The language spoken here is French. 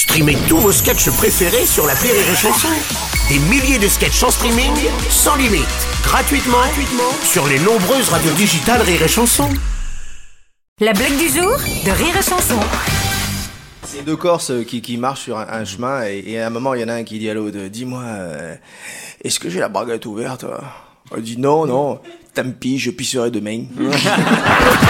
Streamez tous vos sketchs préférés sur la Rire et Chanson. Des milliers de sketchs en streaming, sans limite, gratuitement, gratuitement sur les nombreuses radios digitales Rire et Chanson. La blague du jour de Rire et Chanson. C'est deux Corses qui, qui marchent sur un, un chemin et, et à un moment il y en a un qui dit à l'autre Dis-moi, euh, est-ce que j'ai la baguette ouverte Il dit Non, non, tant pis, je pisserai demain.